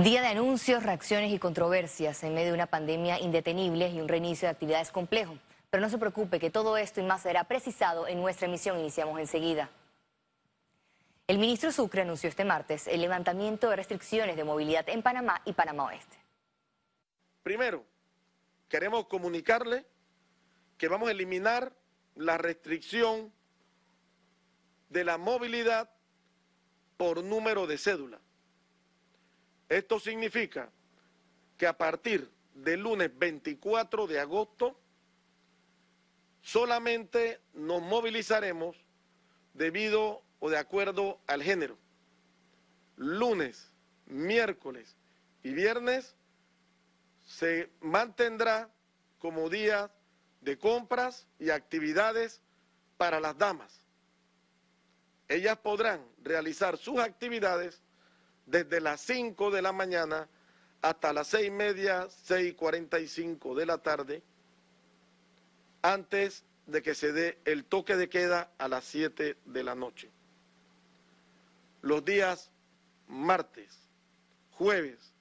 Día de anuncios, reacciones y controversias en medio de una pandemia indetenible y un reinicio de actividades complejo. Pero no se preocupe que todo esto y más será precisado en nuestra emisión. Iniciamos enseguida. El ministro Sucre anunció este martes el levantamiento de restricciones de movilidad en Panamá y Panamá Oeste. Primero, queremos comunicarle que vamos a eliminar la restricción de la movilidad por número de cédula. Esto significa que a partir del lunes 24 de agosto solamente nos movilizaremos debido o de acuerdo al género. Lunes, miércoles y viernes se mantendrá como día de compras y actividades para las damas. Ellas podrán realizar sus actividades desde las 5 de la mañana hasta las seis y media, seis cuarenta y cinco de la tarde, antes de que se dé el toque de queda a las 7 de la noche. Los días martes, jueves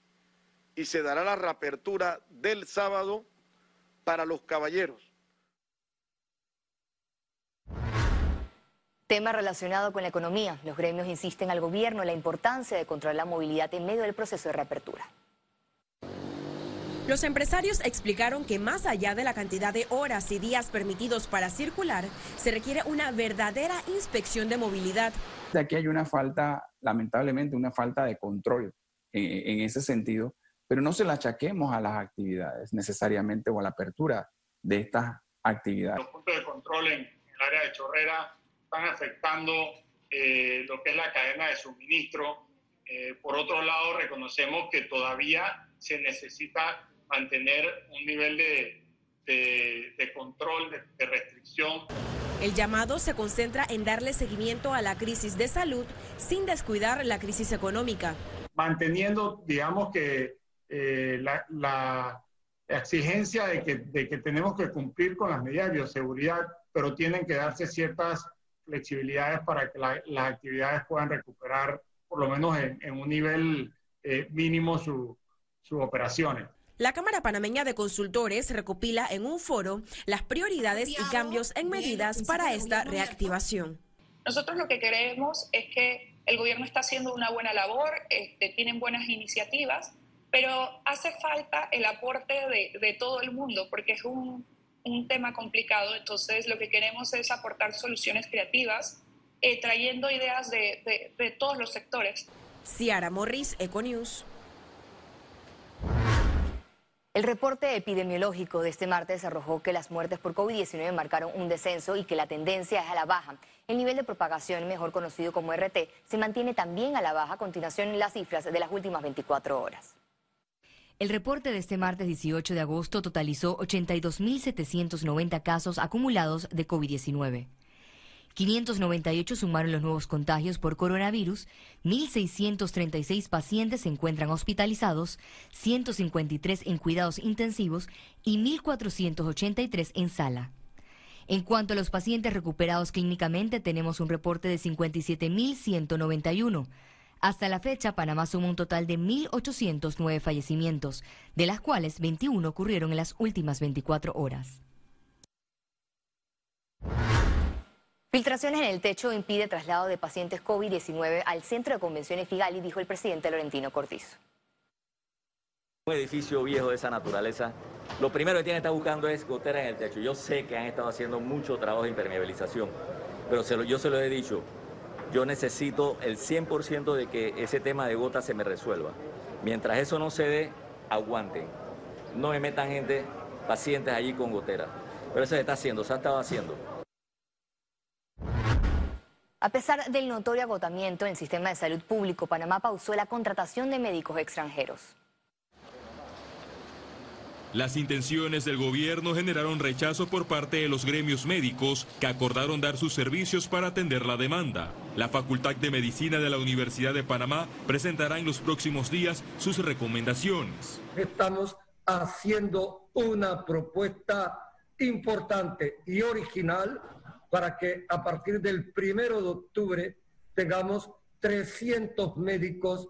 y se dará la reapertura del sábado para los caballeros Tema relacionado con la economía. Los gremios insisten al gobierno en la importancia de controlar la movilidad en medio del proceso de reapertura. Los empresarios explicaron que más allá de la cantidad de horas y días permitidos para circular, se requiere una verdadera inspección de movilidad. Aquí hay una falta, lamentablemente, una falta de control en, ese sentido, pero no se la achaquemos a las actividades necesariamente o a la apertura de estas actividades. Los puntos de control en el área de Chorrera están afectando eh, lo que es la cadena de suministro. Eh, por otro lado, reconocemos que todavía se necesita mantener un nivel de, de, control, de, de restricción. El llamado se concentra en darle seguimiento a la crisis de salud sin descuidar la crisis económica. Manteniendo, digamos que eh, la, la, exigencia de que, de que tenemos que cumplir con las medidas de bioseguridad, pero tienen que darse ciertas flexibilidades para que las actividades puedan recuperar por lo menos en, un nivel eh, mínimo sus operaciones. La Cámara Panameña de Consultores recopila en un foro las prioridades y cambios en medidas para esta reactivación. Nosotros lo que queremos es que el gobierno está haciendo una buena labor, este, tienen buenas iniciativas, pero hace falta el aporte de, de todo el mundo, porque es un un tema complicado, entonces lo que queremos es aportar soluciones creativas, eh, trayendo ideas de, de, todos los sectores. Ciara Morris, Econews. El reporte epidemiológico de este martes arrojó que las muertes por COVID-19 marcaron un descenso y que la tendencia es a la baja. El nivel de propagación, mejor conocido como RT, se mantiene también a la baja a continuación en las cifras de las últimas 24 horas. El reporte de este martes 18 de agosto totalizó 82.790 casos acumulados de COVID-19. 598 sumaron los nuevos contagios por coronavirus, 1.636 pacientes se encuentran hospitalizados, 153 en cuidados intensivos y 1.483 en sala. En cuanto a los pacientes recuperados clínicamente, tenemos un reporte de 57.191 hasta la fecha, Panamá suma un total de 1.809 fallecimientos, de las cuales 21 ocurrieron en las últimas 24 horas. Filtraciones en el techo impide traslado de pacientes COVID-19 al centro de convenciones Figali, dijo el presidente Laurentino Cortizo. Un edificio viejo de esa naturaleza, lo primero que tiene que estar buscando es gotera en el techo. Yo sé que han estado haciendo mucho trabajo de impermeabilización, pero yo se lo he dicho, yo necesito el 100% de que ese tema de gotas se me resuelva. Mientras eso no se dé, aguanten. No me metan gente, pacientes allí con goteras. Pero eso se está haciendo, se ha estado haciendo. A pesar del notorio agotamiento en el sistema de salud público, Panamá pausó la contratación de médicos extranjeros. Las intenciones del gobierno generaron rechazo por parte de los gremios médicos que acordaron dar sus servicios para atender la demanda. La Facultad de Medicina de la Universidad de Panamá presentará en los próximos días sus recomendaciones. Estamos haciendo una propuesta importante y original para que a partir del primero de octubre tengamos 300 médicos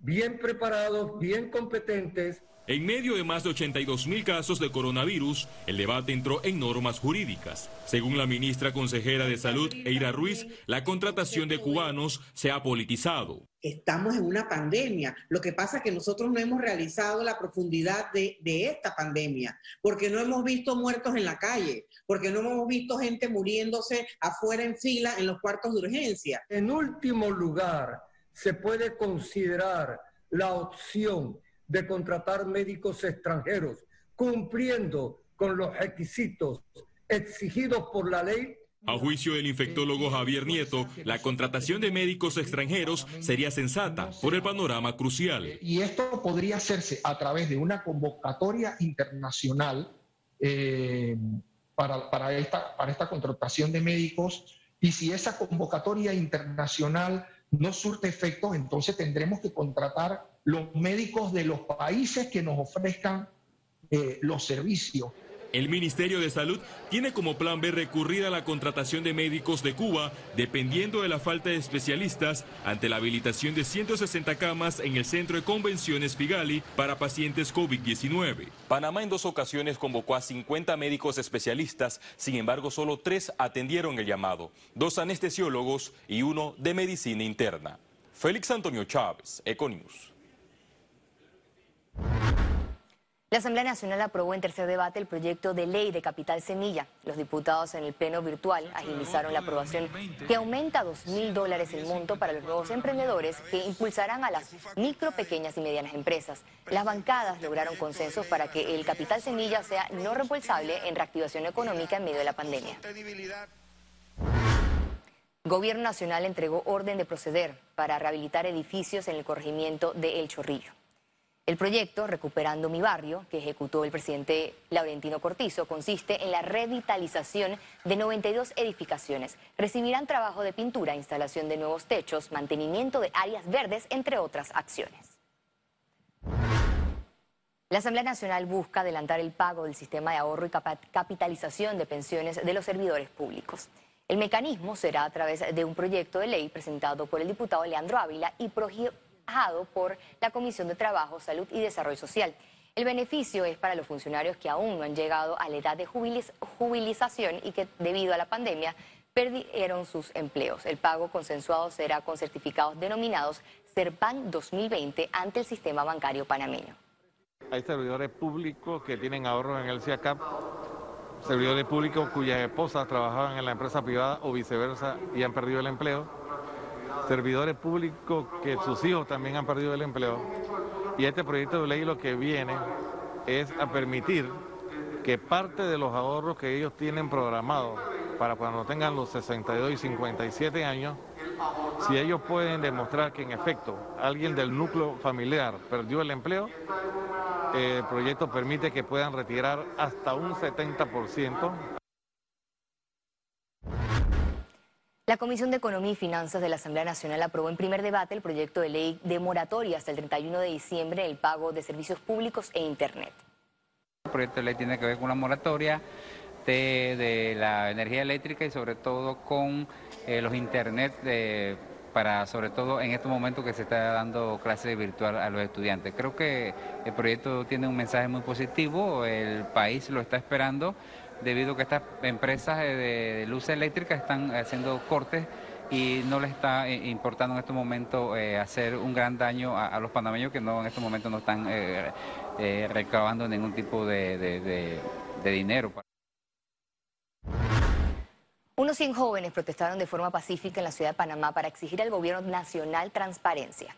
bien preparados, bien competentes en medio de más de 82 mil casos de coronavirus, el debate entró en normas jurídicas. Según la ministra consejera de Salud, Eira Ruiz, la contratación de cubanos se ha politizado. Estamos en una pandemia. Lo que pasa es que nosotros no hemos realizado la profundidad de, de esta pandemia, porque no hemos visto muertos en la calle, porque no hemos visto gente muriéndose afuera en fila en los cuartos de urgencia. En último lugar, se puede considerar la opción de contratar médicos extranjeros, cumpliendo con los requisitos exigidos por la ley a juicio del infectólogo Javier Nieto, la contratación de médicos extranjeros sería sensata por el panorama crucial. Y esto podría hacerse a través de una convocatoria internacional eh, para, para, esta, para esta contratación de médicos. Y si esa convocatoria internacional no surte efectos, entonces tendremos que contratar los médicos de los países que nos ofrezcan eh, los servicios. El Ministerio de Salud tiene como plan B recurrir a la contratación de médicos de Cuba, dependiendo de la falta de especialistas, ante la habilitación de 160 camas en el Centro de Convenciones Figali para pacientes COVID-19. Panamá en dos ocasiones convocó a 50 médicos especialistas, sin embargo solo tres atendieron el llamado, dos anestesiólogos y uno de medicina interna. Félix Antonio Chávez, Econius. La Asamblea Nacional aprobó en tercer debate el proyecto de ley de capital semilla. Los diputados en el pleno virtual agilizaron la aprobación que aumenta a dos mil dólares el monto para los nuevos emprendedores que impulsarán a las micro, pequeñas y medianas empresas. Las bancadas lograron consensos para que el capital semilla sea no reembolsable en reactivación económica en medio de la pandemia. Gobierno Nacional entregó orden de proceder para rehabilitar edificios en el corregimiento de El Chorrillo. El proyecto Recuperando mi barrio, que ejecutó el presidente Laurentino Cortizo, consiste en la revitalización de 92 edificaciones. Recibirán trabajo de pintura, instalación de nuevos techos, mantenimiento de áreas verdes, entre otras acciones. La Asamblea Nacional busca adelantar el pago del sistema de ahorro y capitalización de pensiones de los servidores públicos. El mecanismo será a través de un proyecto de ley presentado por el diputado Leandro Ávila y por la Comisión de Trabajo, Salud y Desarrollo Social. El beneficio es para los funcionarios que aún no han llegado a la edad de jubilización y que debido a la pandemia perdieron sus empleos. El pago consensuado será con certificados denominados CERPAN 2020 ante el sistema bancario panameño. Hay servidores públicos que tienen ahorros en el CIACAP, servidores públicos cuyas esposas trabajaban en la empresa privada o viceversa y han perdido el empleo servidores públicos que sus hijos también han perdido el empleo. Y este proyecto de ley lo que viene es a permitir que parte de los ahorros que ellos tienen programados para cuando tengan los 62 y 57 años, si ellos pueden demostrar que en efecto alguien del núcleo familiar perdió el empleo, el proyecto permite que puedan retirar hasta un 70% La Comisión de Economía y Finanzas de la Asamblea Nacional aprobó en primer debate el proyecto de ley de moratoria hasta el 31 de diciembre el pago de servicios públicos e Internet. El proyecto de ley tiene que ver con la moratoria de, la energía eléctrica y sobre todo con eh, los Internet para sobre todo en estos momentos que se está dando clase virtual a los estudiantes. Creo que el proyecto tiene un mensaje muy positivo, el país lo está esperando debido a que estas empresas de, luz eléctrica están haciendo cortes y no les está eh, importando en este momento eh, hacer un gran daño a, los panameños que no en este momento no están eh, recabando ningún tipo de, dinero. Unos 100 jóvenes protestaron de forma pacífica en la ciudad de Panamá para exigir al gobierno nacional transparencia.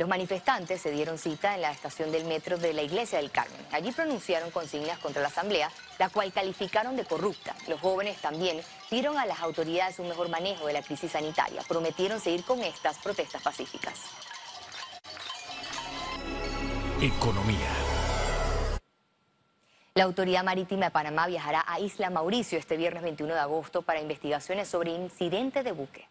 Los manifestantes se dieron cita en la estación del metro de la Iglesia del Carmen. Allí pronunciaron consignas contra la Asamblea, la cual calificaron de corrupta. Los jóvenes también pidieron a las autoridades un mejor manejo de la crisis sanitaria. Prometieron seguir con estas protestas pacíficas. Economía. La Autoridad Marítima de Panamá viajará a Isla Mauricio este viernes 21 de agosto para investigaciones sobre incidente de buque.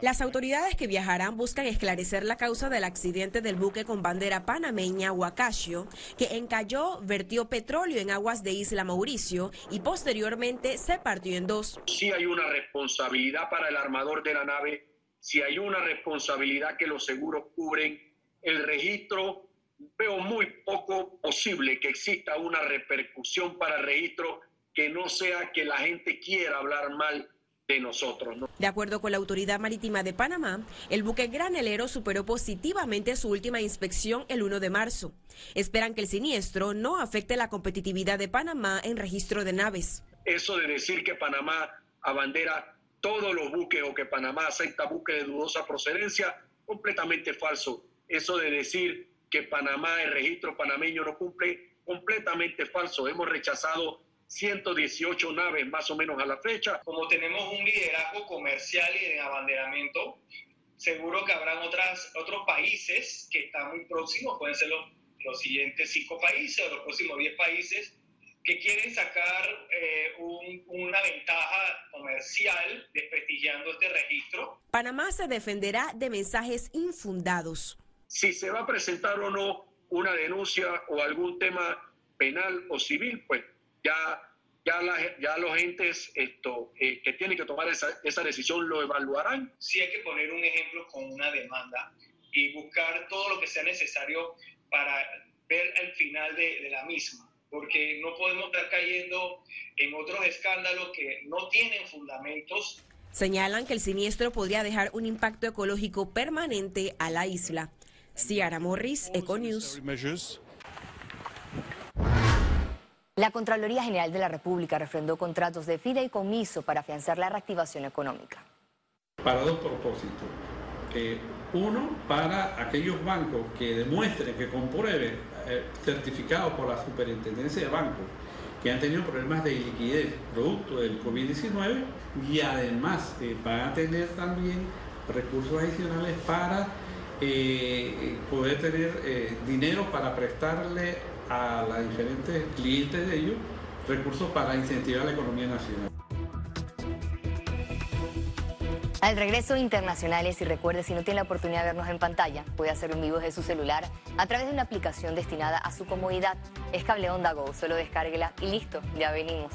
Las autoridades que viajarán buscan esclarecer la causa del accidente del buque con bandera panameña Huacacio, que encalló, vertió petróleo en aguas de Isla Mauricio y posteriormente se partió en dos. Sí hay una responsabilidad para el armador de la nave si hay una responsabilidad que los seguros cubren, el registro, veo muy poco posible que exista una repercusión para el registro que no sea que la gente quiera hablar mal de nosotros. De acuerdo con la Autoridad Marítima de Panamá, el buque granelero superó positivamente su última inspección el 1 de marzo. Esperan que el siniestro no afecte la competitividad de Panamá en registro de naves. Eso de decir que Panamá abandera todos los buques o que Panamá acepta buques de dudosa procedencia, completamente falso. Eso de decir que Panamá, el registro panameño no cumple, completamente falso. Hemos rechazado 118 naves más o menos a la fecha. Como tenemos un liderazgo comercial y de abanderamiento, seguro que habrán otras, otros países que están muy próximos, pueden ser los, los siguientes cinco países o los próximos 10 países, que quieren sacar eh, una ventaja comercial desprestigiando este registro. Panamá se defenderá de mensajes infundados. Si se va a presentar o no una denuncia o algún tema penal o civil, pues ya, ya, ya los entes esto, eh, que tienen que tomar esa, esa decisión lo evaluarán. Sí hay que poner un ejemplo con una demanda y buscar todo lo que sea necesario para ver el final de, de la misma porque no podemos estar cayendo en otros escándalos que no tienen fundamentos. Señalan que el siniestro podría dejar un impacto ecológico permanente a la isla. Ciara Morris, Econews. La Contraloría General de la República refrendó contratos de fideicomiso para afianzar la reactivación económica. Para dos propósitos. Eh, uno, para aquellos bancos que demuestren, que comprueben, eh, certificados por la Superintendencia de Bancos, que han tenido problemas de liquidez producto del COVID-19 y además eh, van a tener también recursos adicionales para poder tener dinero para prestarle a los diferentes clientes de ellos recursos para incentivar la economía nacional. Al regreso internacionales y recuerde si no tiene la oportunidad de vernos en pantalla, puede hacerlo en vivo desde su celular a través de una aplicación destinada a su comodidad. Es Cable Onda Go, solo descárguela y listo, ya venimos.